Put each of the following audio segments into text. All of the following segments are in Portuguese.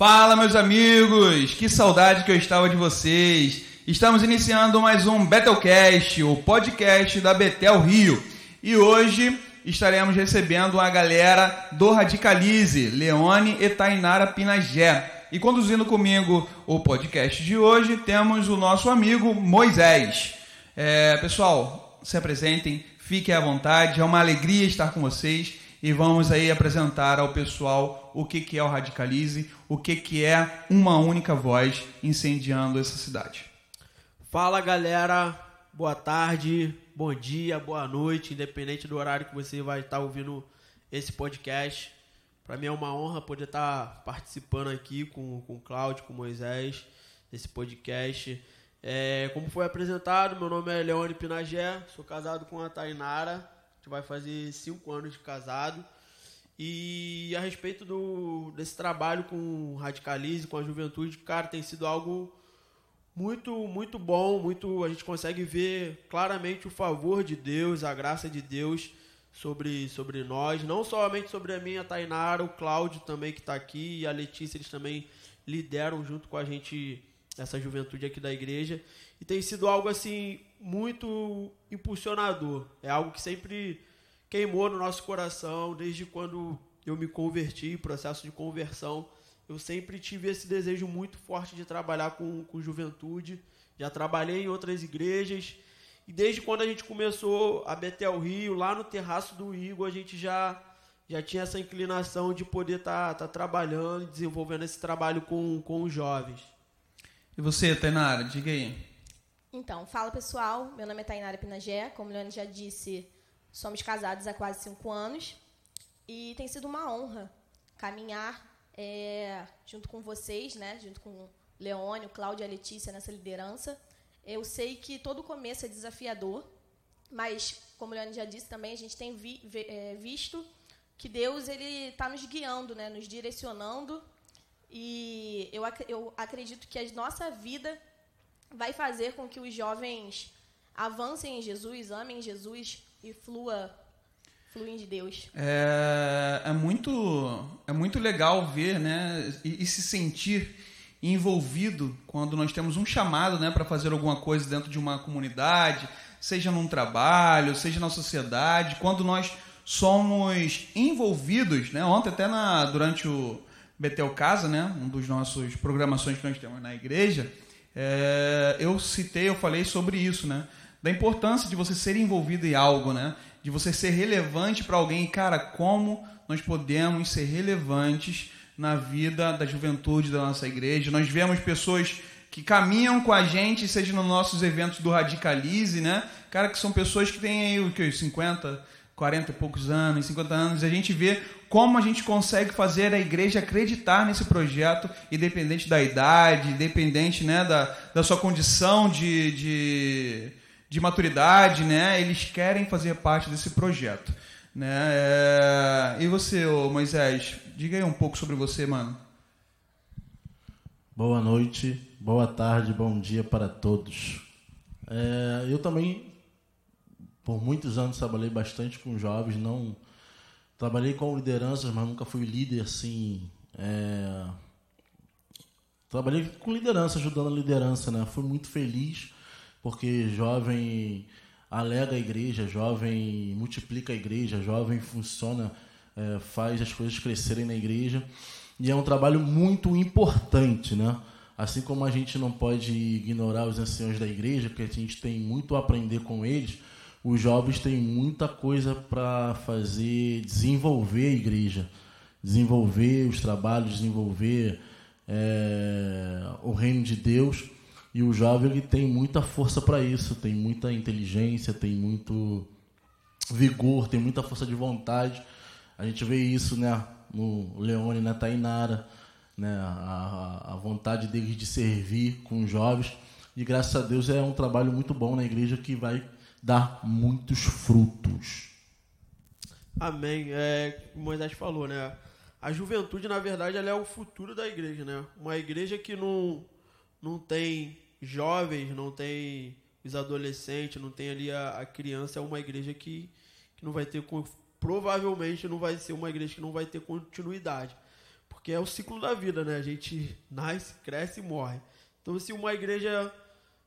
Fala, meus amigos! Que saudade que eu estava de vocês! Estamos iniciando mais um Betelcast, o podcast da Betel Rio. E hoje estaremos recebendo a galera do Radicalize, Leone e Tainara Pinagé. E conduzindo comigo o podcast de hoje, temos o nosso amigo Moisés. É, pessoal, se apresentem, fiquem à vontade, é uma alegria estar com vocês e vamos aí apresentar ao pessoal o que, que é o Radicalize, o que, que é uma única voz incendiando essa cidade. Fala galera, boa tarde, bom dia, boa noite, independente do horário que você vai estar ouvindo esse podcast. Para mim é uma honra poder estar participando aqui com, com o Cláudio, com o Moisés, desse podcast. É, como foi apresentado, meu nome é Leone Pinagé, sou casado com a Tainara, vai fazer cinco anos de casado. E a respeito do, desse trabalho com Radicalize, com a juventude, cara, tem sido algo muito, muito bom. Muito, a gente consegue ver claramente o favor de Deus, a graça de Deus sobre, sobre nós. Não somente sobre a minha Tainara, o Cláudio também que está aqui e a Letícia, eles também lideram junto com a gente essa juventude aqui da igreja. E tem sido algo assim muito impulsionador. É algo que sempre queimou no nosso coração desde quando eu me converti, processo de conversão. Eu sempre tive esse desejo muito forte de trabalhar com, com juventude. Já trabalhei em outras igrejas. E desde quando a gente começou a Betel Rio, lá no terraço do Igor, a gente já, já tinha essa inclinação de poder estar tá, tá trabalhando, desenvolvendo esse trabalho com, com os jovens. E você, Tainara, diga aí. Então, fala pessoal, meu nome é Tainara Pinagé, como Leone já disse, somos casados há quase cinco anos e tem sido uma honra caminhar é, junto com vocês, né, junto com o Leone, o Cláudio e a Letícia nessa liderança. Eu sei que todo começo é desafiador, mas, como o Leone já disse também, a gente tem vi, é, visto que Deus ele está nos guiando, né, nos direcionando e eu, eu acredito que a nossa vida vai fazer com que os jovens avancem em Jesus, amem Jesus e flua fluem de Deus. É, é, muito, é muito legal ver né, e, e, se sentir envolvido quando nós temos um chamado né, para fazer alguma coisa dentro de uma comunidade, seja num trabalho, seja na sociedade, quando nós somos envolvidos, né, ontem até na, durante o Betel Casa, né, um dos nossos programações que nós temos na igreja, é, eu citei, eu falei sobre isso, né? Da importância de você ser envolvido em algo, né? De você ser relevante para alguém. Cara, como nós podemos ser relevantes na vida da juventude da nossa igreja? Nós vemos pessoas que caminham com a gente, seja nos nossos eventos do Radicalize, né? Cara, que são pessoas que têm aí o que 50, 40 e poucos anos, 50 anos, a gente vê como a gente consegue fazer a igreja acreditar nesse projeto, independente da idade, independente né, da, da sua condição de, de, de maturidade, né, eles querem fazer parte desse projeto. Né? É... E você, Moisés, diga aí um pouco sobre você, mano. Boa noite, boa tarde, bom dia para todos. É, eu também por muitos anos trabalhei bastante com jovens, não trabalhei com lideranças, mas nunca fui líder assim. É... Trabalhei com liderança, ajudando a liderança, né? Fui muito feliz porque jovem alega a igreja, jovem multiplica a igreja, jovem funciona, é, faz as coisas crescerem na igreja e é um trabalho muito importante, né? Assim como a gente não pode ignorar os anciãos da igreja, porque a gente tem muito a aprender com eles os jovens têm muita coisa para fazer, desenvolver a igreja, desenvolver os trabalhos, desenvolver é, o reino de Deus. E o jovem ele tem muita força para isso, tem muita inteligência, tem muito vigor, tem muita força de vontade. A gente vê isso né, no Leone na Tainara, né, a, a vontade deles de servir com os jovens. E graças a Deus é um trabalho muito bom na igreja que vai dar muitos frutos. Amém. É, Moisés falou, né? A juventude, na verdade, ela é o futuro da igreja, né? Uma igreja que não, não tem jovens, não tem os adolescentes, não tem ali a, a criança, é uma igreja que, que não vai ter, provavelmente não vai ser uma igreja que não vai ter continuidade. Porque é o ciclo da vida, né? A gente nasce, cresce e morre. Então, se uma igreja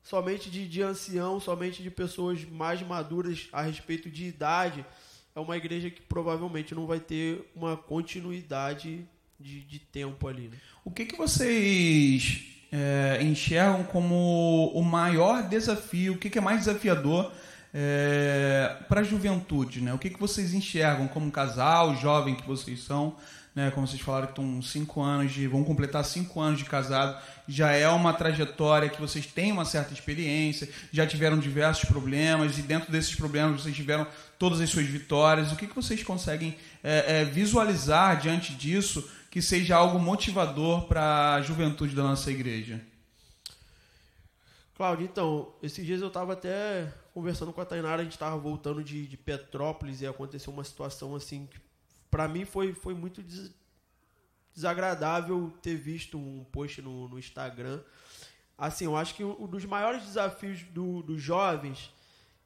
somente de, de ancião, somente de pessoas mais maduras a respeito de idade, é uma igreja que provavelmente não vai ter uma continuidade de, de tempo ali. Né? O que, que vocês é, enxergam como o maior desafio, o que, que é mais desafiador é, para a juventude? Né? O que, que vocês enxergam como casal, jovem que vocês são? Né, como vocês falaram que estão cinco anos de. vão completar cinco anos de casado, já é uma trajetória que vocês têm uma certa experiência, já tiveram diversos problemas, e dentro desses problemas vocês tiveram todas as suas vitórias. O que, que vocês conseguem é, é, visualizar diante disso que seja algo motivador para a juventude da nossa igreja? Cláudio, então, esses dias eu estava até conversando com a Tainara, a gente estava voltando de, de Petrópolis e aconteceu uma situação assim que para mim foi, foi muito des desagradável ter visto um post no, no, Instagram. Assim, eu acho que um dos maiores desafios do, dos jovens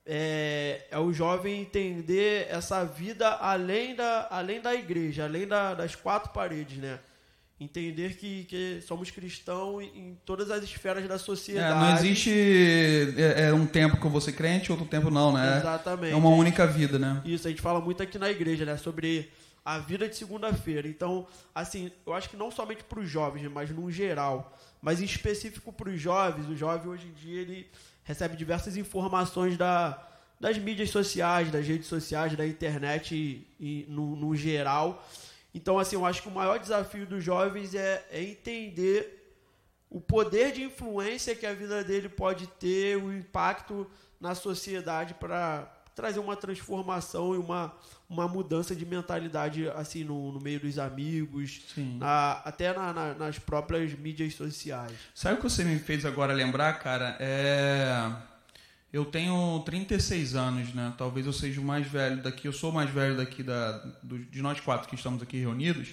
é, é, o jovem entender essa vida além da, além da igreja, além da, das quatro paredes, né? Entender que, que somos cristãos em todas as esferas da sociedade. É, não existe é, é, um tempo que eu vou ser crente, outro tempo não, né? Exatamente. É uma única vida, né? Isso, a gente fala muito aqui na igreja, né? Sobre a vida de segunda-feira. Então, assim, eu acho que não somente para os jovens, mas no geral, mas em específico para os jovens, o jovem hoje em dia ele recebe diversas informações da, das mídias sociais, das redes sociais, da internet e, e no, no, geral. Então, assim, eu acho que o maior desafio dos jovens é, é entender o poder de influência que a vida dele pode ter, o impacto na sociedade para trazer uma transformação e uma, uma mudança de mentalidade assim no, no meio dos amigos, na, até na, na, nas próprias mídias sociais. Sabe o que você me fez agora lembrar, cara? É... Eu tenho 36 anos, né? Talvez eu seja o mais velho daqui. Eu sou o mais velho daqui da, do, de nós quatro que estamos aqui reunidos.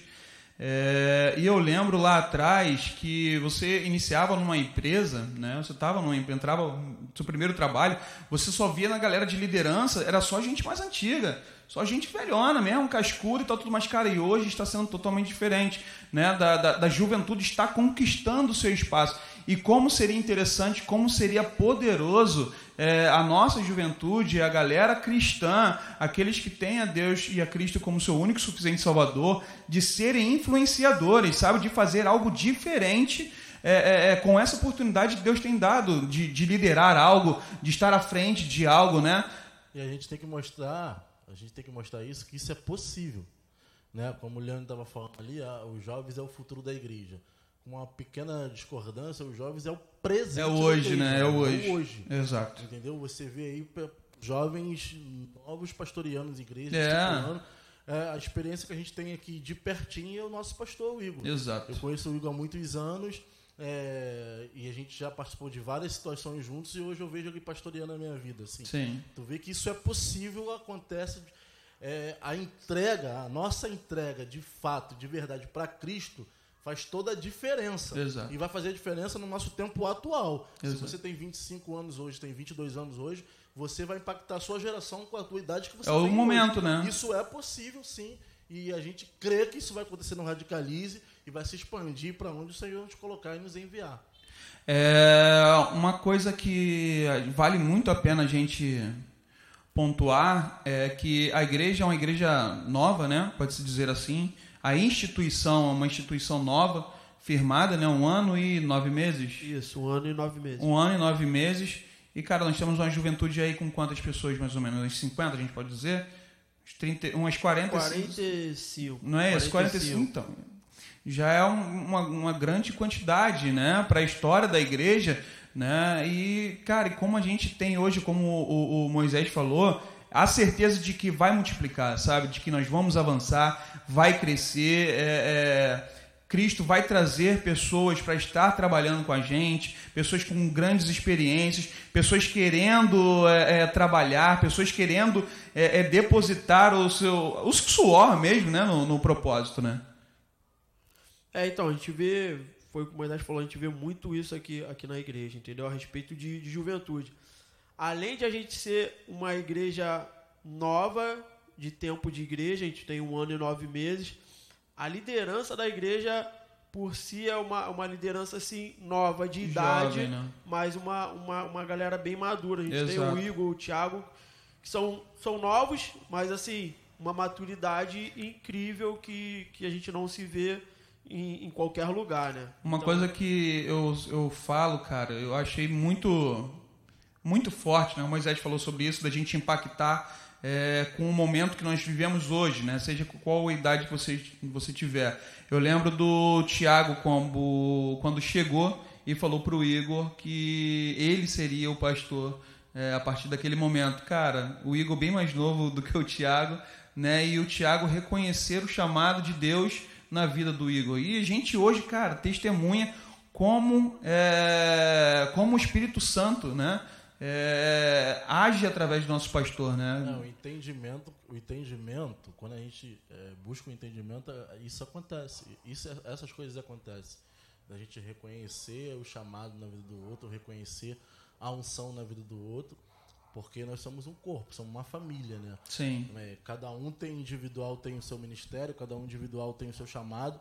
É, e eu lembro lá atrás que você iniciava numa empresa, né? Você estava numa entrava no seu primeiro trabalho, você só via na galera de liderança, era só gente mais antiga, só gente velhona mesmo, cascuda e tal, tudo mais. Cara, e hoje está sendo totalmente diferente, né? Da, da, da juventude está conquistando o seu espaço. E como seria interessante, como seria poderoso é, a nossa juventude, a galera cristã, aqueles que têm a Deus e a Cristo como seu único suficiente Salvador, de serem influenciadores, sabe? De fazer algo diferente. É, é, é, com essa oportunidade que Deus tem dado de, de liderar algo, de estar à frente de algo, né? E a gente tem que mostrar, a gente tem que mostrar isso, que isso é possível. Né? Como o Leandro estava falando ali, os jovens é o futuro da igreja com uma pequena discordância, os jovens é o presente. É hoje, né? É hoje. É hoje. Exato. Entendeu? Você vê aí jovens novos pastoreando igrejas, é. É, a experiência que a gente tem aqui de pertinho é o nosso pastor, o Igor. Exato. Eu conheço o Igor há muitos anos é, e a gente já participou de várias situações juntos e hoje eu vejo ele pastoreando a minha vida. Assim. Sim. Tu vê que isso é possível, acontece. É, a entrega, a nossa entrega de fato, de verdade, para Cristo, faz toda a diferença. Exato. E vai fazer a diferença no nosso tempo atual. Exato. Se você tem 25 anos hoje, tem 22 anos hoje, você vai impactar a sua geração com a tua idade que você é tem. É o momento, hoje. né? Isso é possível, sim. E a gente crê que isso vai acontecer no Radicalize e vai se expandir para onde o Senhor nos colocar e nos enviar. É uma coisa que vale muito a pena a gente pontuar é que a igreja é uma igreja nova, né? Pode-se dizer assim a instituição é uma instituição nova, firmada, né? Um ano e nove meses. Isso, um ano e nove meses. Um ano e nove meses. E, cara, nós temos uma juventude aí com quantas pessoas, mais ou menos? Uns 50, a gente pode dizer? Uns 30, umas 45. 45. Não é isso? 45. Então, já é uma, uma grande quantidade, né? Para a história da igreja, né? E, cara, como a gente tem hoje, como o, o Moisés falou, a certeza de que vai multiplicar, sabe? De que nós vamos avançar, vai crescer. É, é, Cristo vai trazer pessoas para estar trabalhando com a gente, pessoas com grandes experiências, pessoas querendo é, é trabalhar, pessoas querendo é, é, depositar o seu o suor mesmo, né, no, no, propósito, né? É, então a gente vê, foi como a Inês falou, a gente vê muito isso aqui aqui na igreja, entendeu? A respeito de, de juventude além de a gente ser uma igreja nova, de tempo de igreja, a gente tem um ano e nove meses, a liderança da igreja por si é uma, uma liderança assim nova de idade, Jovem, né? mas uma, uma, uma galera bem madura. A gente tem Exato. o Igor, o Thiago, que são, são novos, mas assim, uma maturidade incrível que, que a gente não se vê em, em qualquer lugar, né? Uma Então, coisa que eu, eu falo, cara, eu achei muito muito forte, né? O Moisés falou sobre isso, da gente impactar é, com o momento que nós vivemos hoje, né? Seja qual idade que você, você tiver. Eu lembro do Tiago como, quando chegou e falou para o Igor que ele seria o pastor é, a partir daquele momento. Cara, o Igor bem mais novo do que o Tiago, né? E o Tiago reconhecer o chamado de Deus na vida do Igor. E a gente hoje, cara, testemunha como, é, como o Espírito Santo, né? é, age através do nosso pastor, né? Não, o entendimento, o entendimento, quando a gente é, busca o entendimento, isso acontece. Isso, essas coisas acontecem. Da gente reconhecer o chamado na vida do outro, reconhecer a unção na vida do outro, porque nós somos um corpo, somos uma família, né? Sim. É, cada um tem individual tem o seu ministério, cada um individual tem o seu chamado,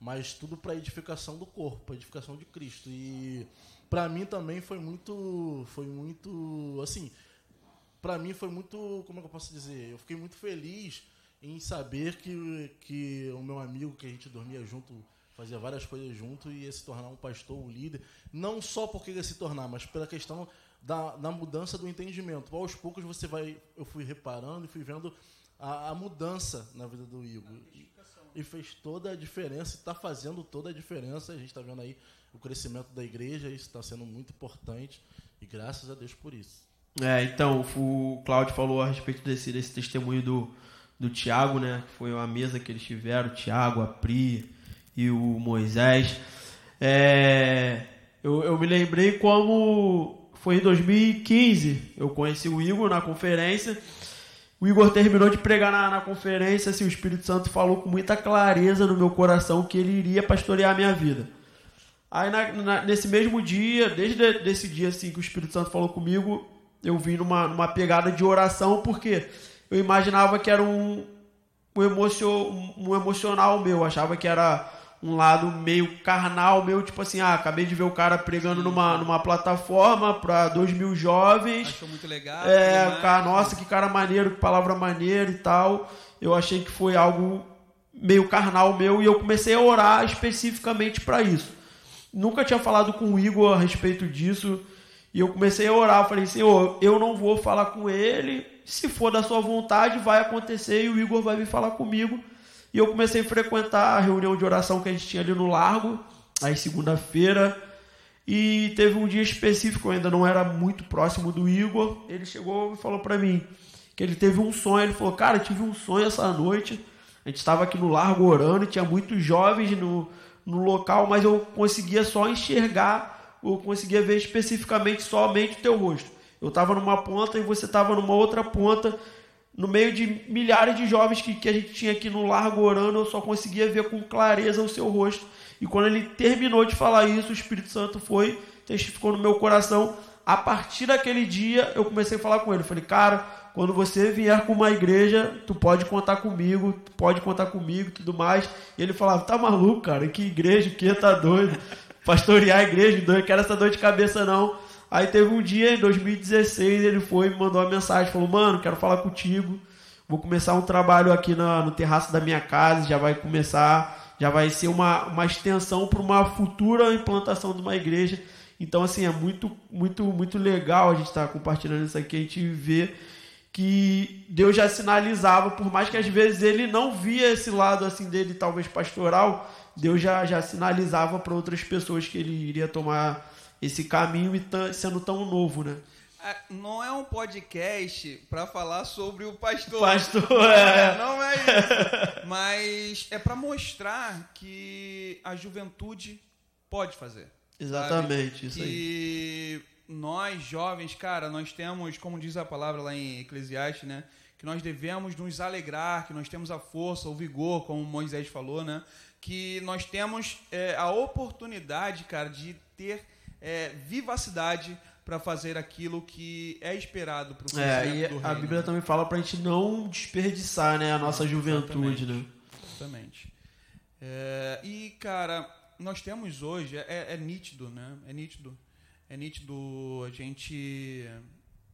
mas tudo para edificação do corpo, para edificação de Cristo. E para mim também foi muito, foi muito, assim, para mim foi muito, como é que eu posso dizer? Eu fiquei muito feliz em saber que que o meu amigo que a gente dormia junto, fazia várias coisas junto e ia se tornar um pastor, um líder, não só porque ia se tornar, mas pela questão da, da mudança do entendimento. Aos poucos você vai, eu fui reparando e fui vendo a, a mudança na vida do Igor. E, e fez toda a diferença, está fazendo toda a diferença. A gente está vendo aí o crescimento da igreja, isso está sendo muito importante. E graças a Deus por isso. É, então, o Cláudio falou a respeito desse, desse testemunho do, do Tiago, né? Que foi uma mesa que eles tiveram, o Tiago, a Pri e o Moisés. É, eu, eu me lembrei como foi em 2015, eu conheci o Igor na conferência. O Igor terminou de pregar na, na conferência, assim, o Espírito Santo falou com muita clareza no meu coração que ele iria pastorear a minha vida. Aí na- na- nesse mesmo dia, desde esse dia assim que o Espírito Santo falou comigo, eu vim numa, numa pegada de oração, porque eu imaginava que era um, um, emocio, um, um emocional meu, eu achava que era um lado meio carnal meu, tipo assim, ah, acabei de ver o cara pregando numa, numa plataforma para dois mil jovens, Achou muito legal. é, o cara, nossa, que cara maneiro, que palavra maneira e tal. Eu achei que foi algo meio carnal meu e eu comecei a orar especificamente para isso. Nunca tinha falado com o Igor a respeito disso e eu comecei a orar. Falei, Senhor, eu não vou falar com ele. Se for da sua vontade, vai acontecer e o Igor vai vir falar comigo. E eu comecei a frequentar a reunião de oração que a gente tinha ali no Largo, aí segunda-feira. E teve um dia específico, eu ainda não era muito próximo do Igor. Ele chegou e falou pra mim que ele teve um sonho. Ele falou: Cara, tive um sonho essa noite. A gente estava aqui no Largo orando, tinha muitos jovens no, no local, mas eu conseguia só enxergar, eu conseguia ver especificamente somente o teu rosto. Eu estava numa ponta e você estava numa outra ponta, no meio de milhares de jovens que, que a gente tinha aqui no Largo orando, eu só conseguia ver com clareza o seu rosto. E quando ele terminou de falar isso, o Espírito Santo foi, testificou no meu coração. A partir daquele dia, eu comecei a falar com ele. Falei, cara, quando você vier com uma igreja, tu pode contar comigo, tu pode contar comigo tudo mais. E ele falava, tá maluco, cara? Que igreja, que? Tá doido? Pastorear a igreja, não quero essa dor de cabeça, não. Aí teve um dia, em 2016, ele foi me mandou uma mensagem, falou, mano, quero falar contigo. Vou começar um trabalho aqui na, no terraço da minha casa, já vai começar, já vai ser uma, uma extensão para uma futura implantação de uma igreja. Então, assim, é muito, muito, muito legal a gente estar compartilhando isso aqui, a gente vê que Deus já sinalizava, por mais que às vezes ele não via esse lado assim dele, talvez pastoral, Deus já, já sinalizava para outras pessoas que ele iria tomar esse caminho e tã- sendo tão novo, né? Ah, Não é um podcast para falar sobre o pastor. Pastor, Não é. Não é isso. Mas é para mostrar que a juventude pode fazer. Exatamente, isso aí. que nós jovens, cara, nós temos, como diz a palavra lá em Eclesiastes, né? Que nós devemos nos alegrar, que nós temos a força, o vigor, como Moisés falou, né? Que nós temos é, a oportunidade, cara, de ter é, vivacidade para fazer aquilo que é esperado para o É, e do a reino, Bíblia né? também fala pra gente não desperdiçar, né, a nossa juventude, Exatamente. né? Exatamente. É, e, cara, nós temos hoje, é, é nítido, né? É nítido. É nítido a gente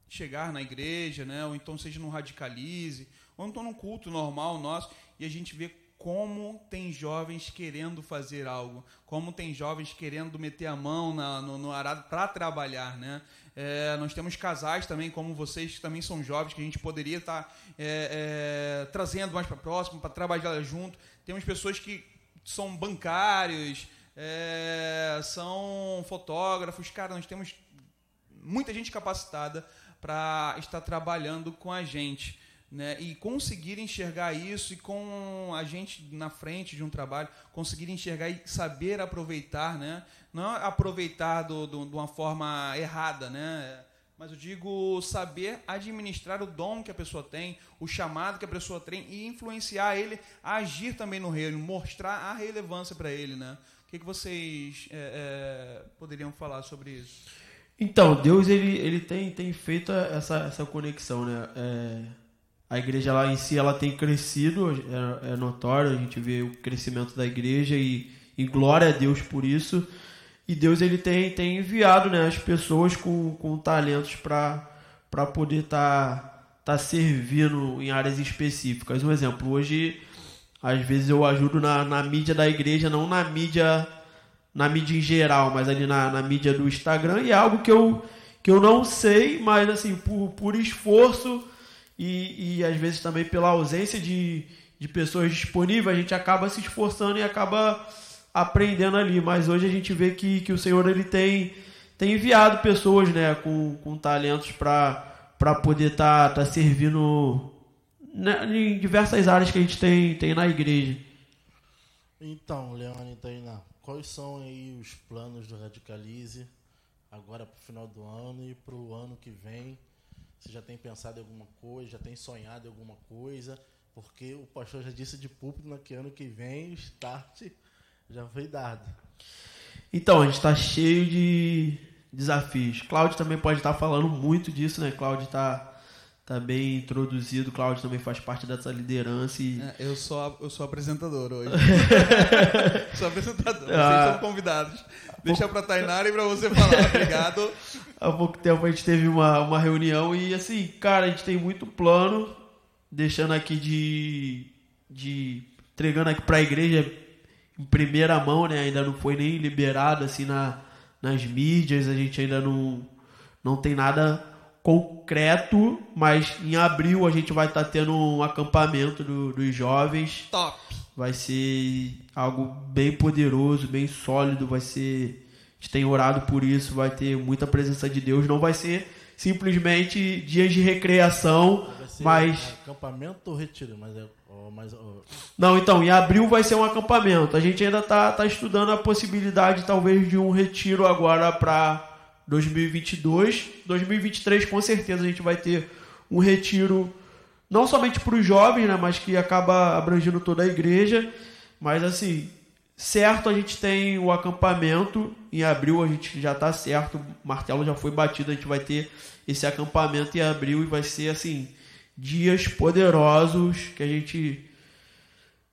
chegar na igreja, né? Ou então seja no radicalize, ou então num culto normal nosso, e a gente vê como tem jovens querendo fazer algo, como tem jovens querendo meter a mão na, no, no arado para trabalhar, né? É, nós temos casais também, como vocês, que também são jovens, que a gente poderia estar tá, é, é, trazendo mais para próximo, para trabalhar junto. Temos pessoas que são bancários, é, são fotógrafos. Cara, nós temos muita gente capacitada para estar trabalhando com a gente né, e conseguir enxergar isso e com a gente na frente de um trabalho, conseguir enxergar e saber aproveitar, né, não aproveitar do, do, de uma forma errada, né, mas eu digo saber administrar o dom que a pessoa tem, o chamado que a pessoa tem e influenciar ele a agir também no reino, mostrar a relevância para ele, né? O que, que vocês é, é, poderiam falar sobre isso? Então, Deus ele, ele tem, tem feito essa, essa conexão, né? É a igreja lá em si ela tem crescido, é, é notório, a gente vê o crescimento da igreja e, e, glória a Deus por isso. E Deus ele tem, tem enviado né, as pessoas com, com talentos para poder estar tá, tá servindo em áreas específicas. Um exemplo, hoje, às vezes eu ajudo na, na mídia da igreja, não na mídia na mídia em geral, mas ali na, na mídia do Instagram, e é algo que eu, que eu não sei, mas assim, por, por esforço e, e às vezes também pela ausência de, de pessoas disponíveis, a gente acaba se esforçando e acaba aprendendo ali. Mas hoje a gente vê que, que o Senhor ele tem, tem enviado pessoas né, com, com talentos para poder estar tá, tá servindo né, em diversas áreas que a gente tem, tem na igreja. Então, Leone Tainá, quais são aí os planos do Radicalize agora para o final do ano e para o ano que vem? Você já tem pensado em alguma coisa, já tem sonhado em alguma coisa? Porque o pastor já disse de púlpito que ano que vem o start já foi dado. Então, a gente está cheio de desafios. Cláudio também pode estar tá falando muito disso, né? Cláudio está bem introduzido. Cláudio também faz parte dessa liderança. E... É, eu, sou, eu sou apresentador hoje. sou apresentador, ah, vocês são convidados. Deixa para Tainara e para você falar. Obrigado. Há pouco tempo a gente teve uma, uma reunião e, assim, cara, a gente tem muito plano, deixando aqui de. de entregando aqui para a igreja em primeira mão, né? Ainda não foi nem liberado, assim, na, nas mídias, a gente ainda não, não tem nada concreto, mas em abril a gente vai estar tá tendo um acampamento do, dos jovens. Top! Vai ser algo bem poderoso, bem sólido, vai ser a gente tem orado por isso, vai ter muita presença de Deus. Não vai ser simplesmente dias de recreação, mas. Acampamento ou retiro? Mas é, mas, Não, então, em abril vai ser um acampamento. A gente ainda está tá estudando a possibilidade, talvez, de um retiro agora para 2022. 2023, com certeza, a gente vai ter um retiro, não somente para os jovens, né, mas que acaba abrangendo toda a igreja. Mas, assim, Certo, a gente tem o acampamento. Em abril a gente já está certo. O martelo já foi batido. A gente vai ter esse acampamento em abril e vai ser assim dias poderosos que a gente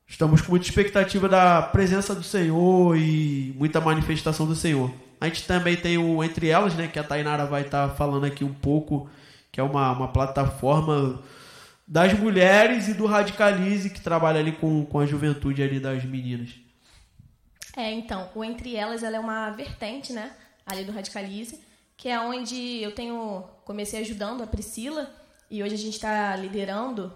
estamos com muita expectativa da presença do Senhor e muita manifestação do Senhor. A gente também tem o Entre Elas, né, que a Tainara vai estar tá falando aqui um pouco, que é uma, uma plataforma das mulheres e do Radicalize, que trabalha ali com, com a juventude ali das meninas. É, então, o Entre Elas ela é uma vertente, né, ali do Radicalize, que é onde eu tenho comecei ajudando a Priscila e hoje a gente está liderando,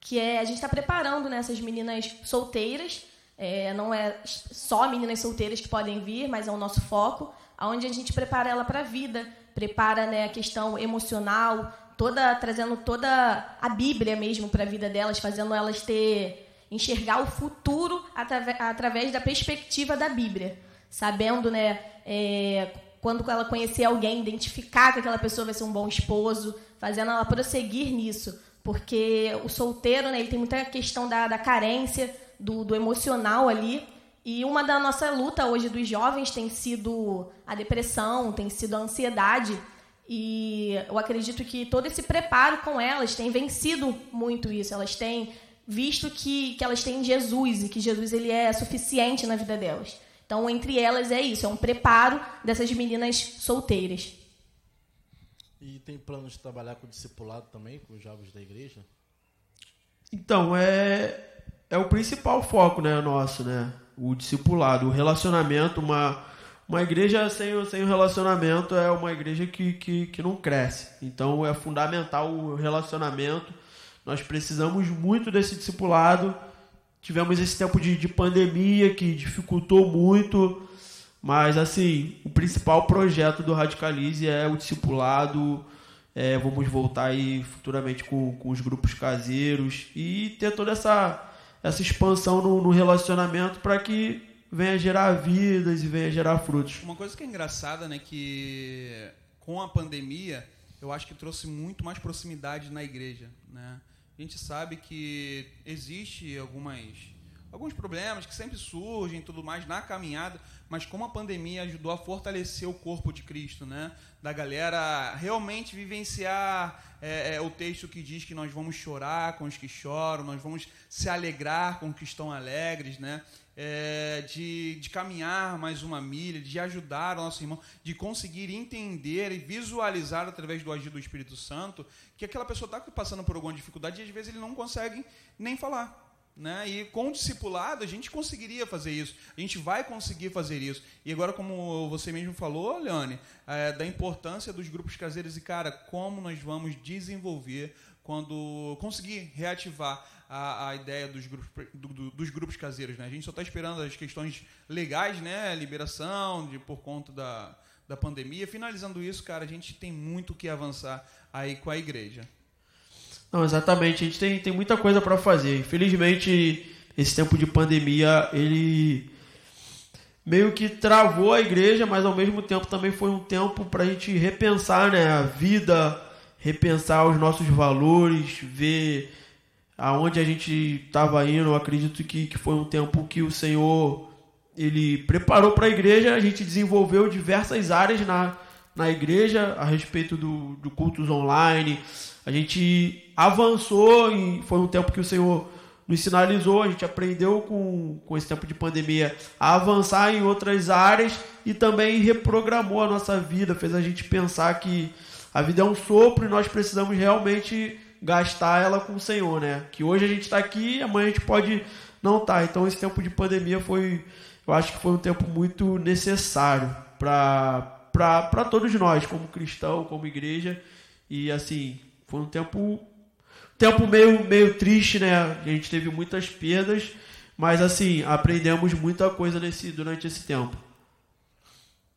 que é a gente está preparando né, essas meninas solteiras, é, não é só meninas solteiras que podem vir, mas é o nosso foco, aonde a gente prepara ela para a vida, prepara né, a questão emocional, toda trazendo toda a Bíblia mesmo para a vida delas, fazendo elas ter enxergar o futuro através da perspectiva da Bíblia, sabendo, né, é, quando ela conhecer alguém, identificar que aquela pessoa vai ser um bom esposo, fazendo ela prosseguir nisso, porque o solteiro, né, ele tem muita questão da, da carência, do, do emocional ali, e uma da nossa luta hoje dos jovens tem sido a depressão, tem sido a ansiedade, e eu acredito que todo esse preparo com elas tem vencido muito isso. Elas têm visto que, que elas têm Jesus e que Jesus ele é suficiente na vida delas. Então, entre elas é isso, é um preparo dessas meninas solteiras. E tem planos de trabalhar com o discipulado também, com os jovens da igreja? Então, é, é o principal foco né, nosso, né? O discipulado, o relacionamento. Uma, uma igreja sem, sem relacionamento é uma igreja que, que, que não cresce. Então, é fundamental o relacionamento. Nós precisamos muito desse discipulado. Tivemos esse tempo de, de pandemia que dificultou muito. Mas, assim, o principal projeto do Radicalize é o discipulado. É, vamos voltar aí futuramente com, com os grupos caseiros e ter toda essa, essa expansão no, no relacionamento para que venha gerar vidas e venha gerar frutos. Uma coisa que é engraçada, né, que com a pandemia, eu acho que trouxe muito mais proximidade na igreja, né? A gente sabe que existe algumas alguns problemas que sempre surgem tudo mais na caminhada, mas como a pandemia ajudou a fortalecer o corpo de Cristo, né? Da galera realmente vivenciar é, é, o texto que diz que nós vamos chorar com os que choram, nós vamos se alegrar com os que estão alegres, né? É, de, de caminhar mais uma milha, de ajudar o nosso irmão, de conseguir entender e visualizar através do agir do Espírito Santo que aquela pessoa está passando por alguma dificuldade e às vezes ele não consegue nem falar. Né? E com o discipulado a gente conseguiria fazer isso, a gente vai conseguir fazer isso. E agora, como você mesmo falou, Leone, é, da importância dos grupos caseiros e, cara, como nós vamos desenvolver quando conseguir reativar a, a ideia dos grupos, do, do, dos grupos caseiros. Né? A gente só está esperando as questões legais, né? liberação de, por conta da, da pandemia. Finalizando isso, cara, a gente tem muito que avançar aí com a igreja. Não, exatamente. A gente tem, tem muita coisa para fazer. Infelizmente, esse tempo de pandemia, ele meio que travou a igreja, mas ao mesmo tempo também foi um tempo para a gente repensar né, a vida, repensar os nossos valores, ver aonde a gente estava indo. Eu acredito que, que foi um tempo que o Senhor ele preparou para a igreja, a gente desenvolveu diversas áreas na, na igreja a respeito do, do cultos online, a gente avançou e foi um tempo que o Senhor nos sinalizou, a gente aprendeu com, com esse tempo de pandemia a avançar em outras áreas e também reprogramou a nossa vida, fez a gente pensar que a vida é um sopro e nós precisamos realmente gastar ela com o Senhor, né? Que hoje a gente está aqui, amanhã a gente pode não estar. Tá. Então esse tempo de pandemia foi, eu acho que foi um tempo muito necessário para todos nós, como cristão, como igreja. E assim, foi um tempo tempo meio, meio triste, né? A gente teve muitas perdas, mas assim, aprendemos muita coisa nesse, durante esse tempo.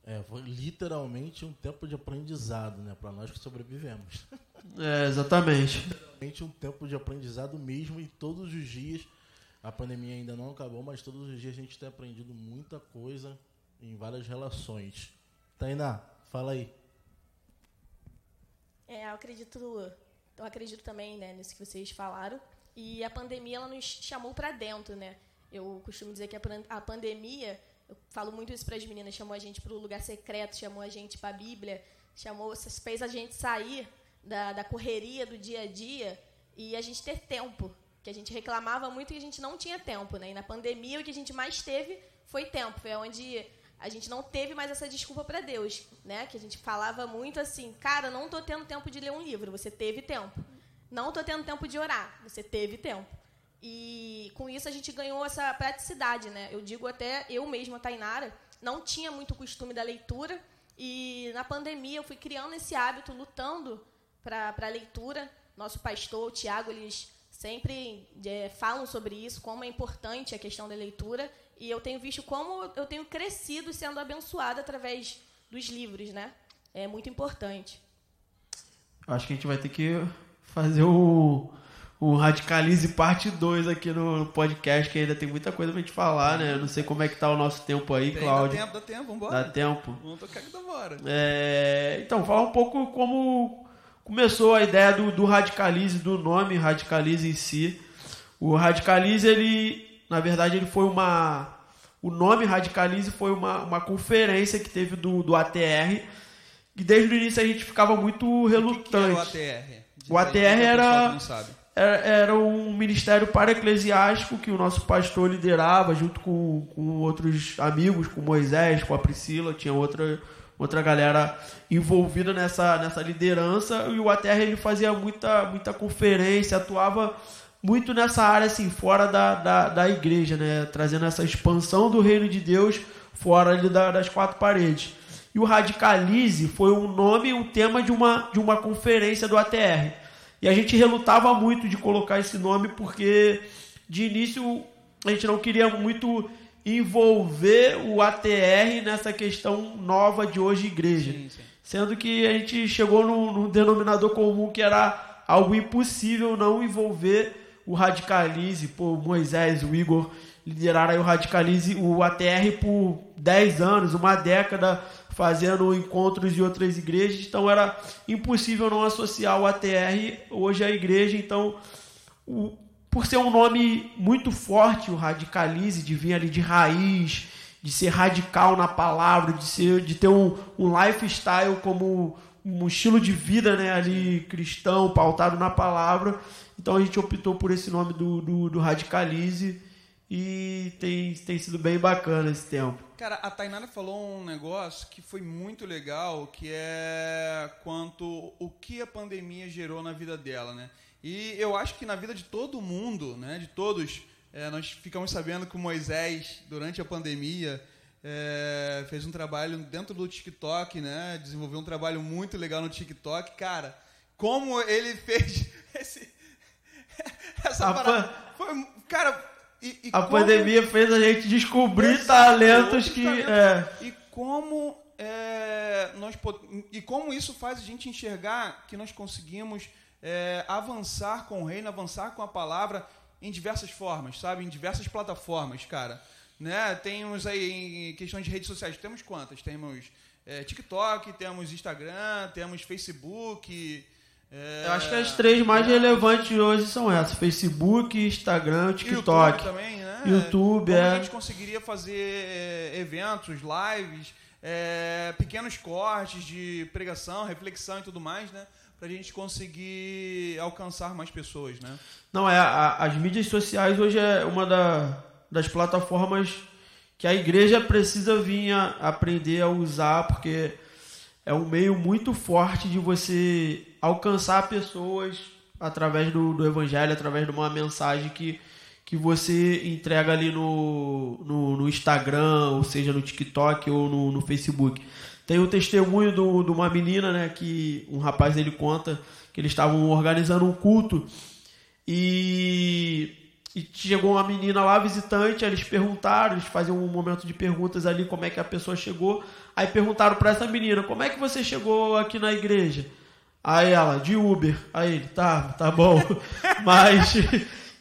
É, foi literalmente um tempo de aprendizado, né? Para nós que sobrevivemos. É, exatamente. Literalmente um tempo de aprendizado mesmo e todos os dias. A pandemia ainda não acabou, mas todos os dias a gente tem aprendido muita coisa em várias relações. Tainá, fala aí. É, eu acredito, eu acredito também né, nisso que vocês falaram. E a pandemia ela nos chamou para dentro, né? Eu costumo dizer que a, a pandemia, eu falo muito isso para as meninas, chamou a gente para o lugar secreto, chamou a gente para a Bíblia, chamou, fez a gente sair da, da correria do dia a dia e a gente ter tempo, que a gente reclamava muito e a gente não tinha tempo, né? E na pandemia o que a gente mais teve foi tempo, foi onde a gente não teve mais essa desculpa para Deus, né? Que a gente falava muito assim, cara, não tô tendo tempo de ler um livro, você teve tempo. Não tô tendo tempo de orar, você teve tempo. E com isso a gente ganhou essa praticidade, né? Eu digo até eu mesma, Tainara, não tinha muito costume da leitura e na pandemia eu fui criando esse hábito, lutando para a leitura. Nosso pastor, o Tiago, eles sempre é, falam sobre isso, como é importante a questão da leitura. E eu tenho visto como eu tenho crescido sendo abençoada através dos livros, né? É muito importante. Acho que a gente vai ter que fazer o, o Radicalize parte 2 aqui no podcast, que ainda tem muita coisa pra gente falar, né? Eu não sei como é que tá o nosso tempo aí, tem, Cláudio. Dá tempo, dá tempo, vambora. Dá tempo. Vamos tocar que bora. É, então, fala um pouco como começou a ideia do, do Radicalize, do nome Radicalize em si. O Radicalize, ele na verdade, ele foi uma. O nome Radicalize foi uma, uma conferência que teve do, do ATR. E desde o início a gente ficava muito relutante. O, que, que era o ATR? o ATR era, era, era um ministério para eclesiástico que o nosso pastor liderava junto com, com outros amigos, com Moisés, com a Priscila, tinha outra outra galera envolvida nessa, nessa liderança e o ATR ele fazia muita, muita conferência, atuava muito nessa área assim, fora da, da, da igreja, né? trazendo essa expansão do reino de Deus fora ali da, das quatro paredes. E o Radicalize foi um nome, um tema de uma, de uma conferência do ATR. E a gente relutava muito de colocar esse nome porque de início a gente não queria muito envolver o ATR nessa questão nova de hoje igreja. Sim, sim. Sendo que a gente chegou num, num, denominador comum que era algo impossível não envolver o Radicalize, por Moisés, o Igor lideraram aí o Radicalize, o ATR por 10 anos, uma década fazendo encontros em outras igrejas, então era impossível não associar o ATR hoje à igreja, então o, por ser um nome muito forte, o radicalize, de vir ali de raiz, de ser radical na palavra, de, ser, de ter um, um lifestyle como um estilo de vida né, ali cristão, pautado na palavra. Então a gente optou por esse nome do, do, do Radicalize e tem, tem sido bem bacana esse tempo. Cara, a Tainara falou um negócio que foi muito legal, que é quanto o que a pandemia gerou na vida dela, né? E eu acho que na vida de todo mundo, né, de todos, é, nós ficamos sabendo que o Moisés, durante a pandemia, é, fez um trabalho dentro do TikTok, né? Desenvolveu um trabalho muito legal no TikTok. Cara, como ele fez esse, essa parada. Foi, cara, e, e a como, pandemia fez a gente descobrir talentos que. É. E como é, nós e como isso faz a gente enxergar que nós conseguimos é, avançar com o reino, avançar com a palavra em diversas formas, sabe? Em diversas plataformas, cara. Né? Temos aí em questões de redes sociais, temos quantas? Temos é, TikTok, temos Instagram, temos Facebook. É, Eu acho que as três mais é, relevantes hoje são essas: Facebook, Instagram, TikTok. YouTube também, né? YouTube, Como é. a gente conseguiria fazer é, eventos, lives, é, pequenos cortes de pregação, reflexão e tudo mais, né? para a gente conseguir alcançar mais pessoas, né? Não, é, a, as mídias sociais hoje é uma da, das plataformas que a igreja precisa vir a aprender a usar, porque é um meio muito forte de você alcançar pessoas através do, do evangelho, através de uma mensagem que, que você entrega ali no, no, no Instagram, ou seja, no TikTok ou no, no Facebook. Tem o testemunho de uma menina, né, que um rapaz ele conta que eles estavam organizando um culto e, e chegou uma menina lá visitante, eles perguntaram, eles faziam um momento de perguntas ali como é que a pessoa chegou. Aí perguntaram para essa menina: "Como é que você chegou aqui na igreja?" Aí ela: "De Uber". Aí ele: "Tá, tá bom". Mas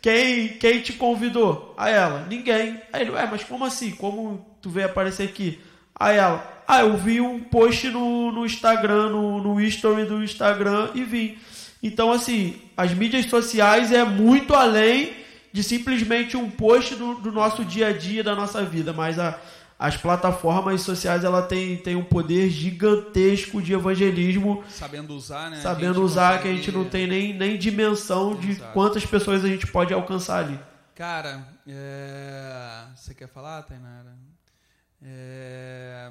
quem, quem te convidou? Aí ela, ninguém. Aí ele, ué, mas como assim? Como tu veio aparecer aqui? Aí ela, ah, eu vi um post no, no Instagram, no, no history do Instagram e vi. Então, assim, as mídias sociais é muito além de simplesmente um post do, do nosso dia a dia, da nossa vida, mas a, as plataformas sociais ela tem, tem um poder gigantesco de evangelismo. Sabendo usar, né? Sabendo usar, consegue... que a gente não tem nem, nem dimensão de Exato. quantas pessoas a gente pode alcançar ali. Cara, é... você quer falar, Tainara? É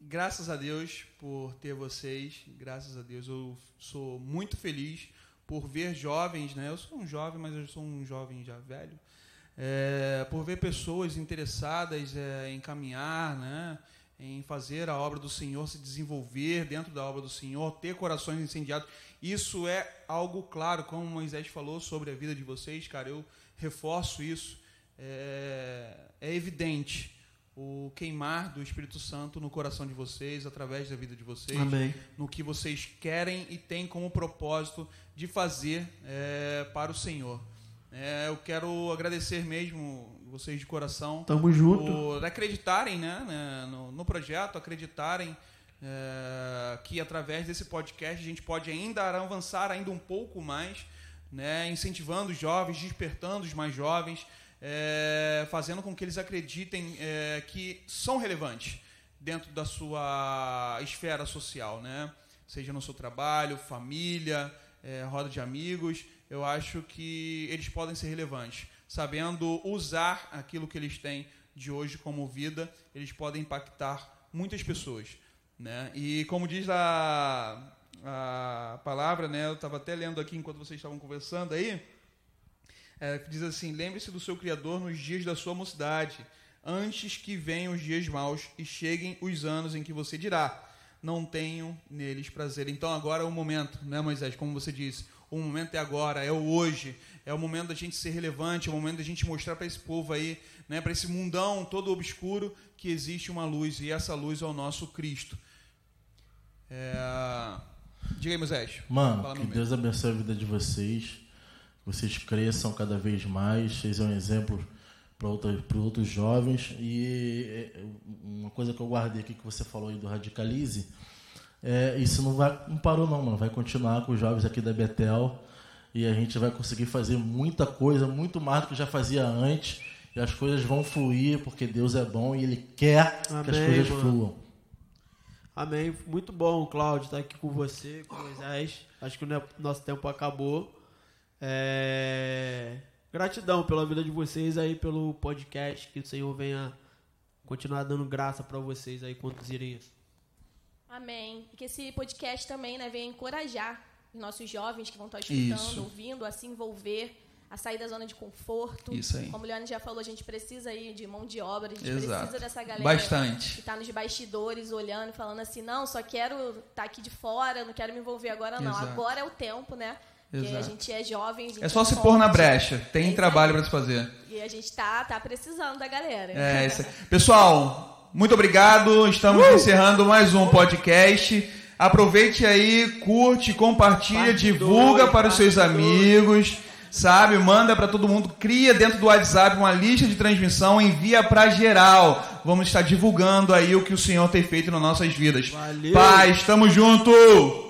graças a Deus por ter vocês, graças a Deus eu sou muito feliz por ver jovens, né? Eu sou um jovem, mas eu sou um jovem já velho. É, por ver pessoas interessadas é, em caminhar, né? em fazer a obra do Senhor se desenvolver dentro da obra do Senhor, ter corações incendiados. Isso é algo claro, como Moisés falou sobre a vida de vocês, cara. Eu reforço isso. É, é evidente o queimar do Espírito Santo no coração de vocês, através da vida de vocês, Amém. no que vocês querem e têm como propósito de fazer é, para o Senhor. É, eu quero agradecer mesmo vocês de coração. Tamo junto. Por acreditarem né, né no, no, projeto, acreditarem é, que através desse podcast a gente pode ainda avançar ainda um pouco mais, né, incentivando os jovens, despertando os mais jovens é, fazendo com que eles acreditem é, que são relevantes dentro da sua esfera social, né? Seja no seu trabalho, família, é, roda de amigos, eu acho que eles podem ser relevantes. Sabendo usar aquilo que eles têm de hoje como vida, eles podem impactar muitas pessoas. Né? E como diz a, a palavra, né, eu estava até lendo aqui enquanto vocês estavam conversando aí, é, diz assim: lembre-se do seu Criador nos dias da sua mocidade, antes que venham os dias maus e cheguem os anos em que você dirá: não tenho neles prazer. Então agora é o momento, né, Moisés? Como você disse, o momento é agora, é o hoje, é o momento da gente ser relevante, é o momento da gente mostrar para esse povo aí, né, para esse mundão todo obscuro, que existe uma luz e essa luz é o nosso Cristo. É... Diga aí, Moisés. Mano, que Deus abençoe a vida de vocês vocês cresçam cada vez mais, sejam um exemplo para outros, outros jovens. E é, uma coisa que eu guardei aqui que você falou aí do Radicalize, é, isso não, vai, não parou não, mano. Vai continuar com os jovens aqui da Betel e a gente vai conseguir fazer muita coisa, muito mais do que já fazia antes. E as coisas vão fluir porque Deus é bom e Ele quer Amém, que as coisas mano. fluam. Amém. Muito bom, Cláudio, estar aqui com você, com Moisés. Acho que o nosso tempo acabou. É... Gratidão pela vida de vocês aí, pelo podcast. Que o Senhor venha continuar dando graça para vocês aí conduzirem isso. Amém. E que esse podcast também né, venha encorajar os nossos jovens que vão estar escutando, isso. ouvindo, a se envolver, a sair da zona de conforto. Isso aí. Como o Leone já falou, a gente precisa aí de mão de obra, a gente Exato. precisa dessa galera Bastante. que está nos bastidores olhando e falando assim, não, só quero estar tá aqui de fora, não quero me envolver agora não. Exato. Agora é o tempo, né? Porque a gente é jovem. Gente é só é se forte. pôr na brecha. Tem é trabalho para se fazer. E a gente tá, tá precisando da galera. É, isso aí. Pessoal, muito obrigado. Estamos uh! encerrando mais um podcast. Aproveite aí, curte, compartilha, parte divulga dois, para os seus amigos, sabe? Manda para todo mundo, cria dentro do WhatsApp uma lista de transmissão, envia para geral. Vamos estar divulgando aí o que o Senhor tem feito nas nossas vidas. Valeu. Paz, estamos juntos!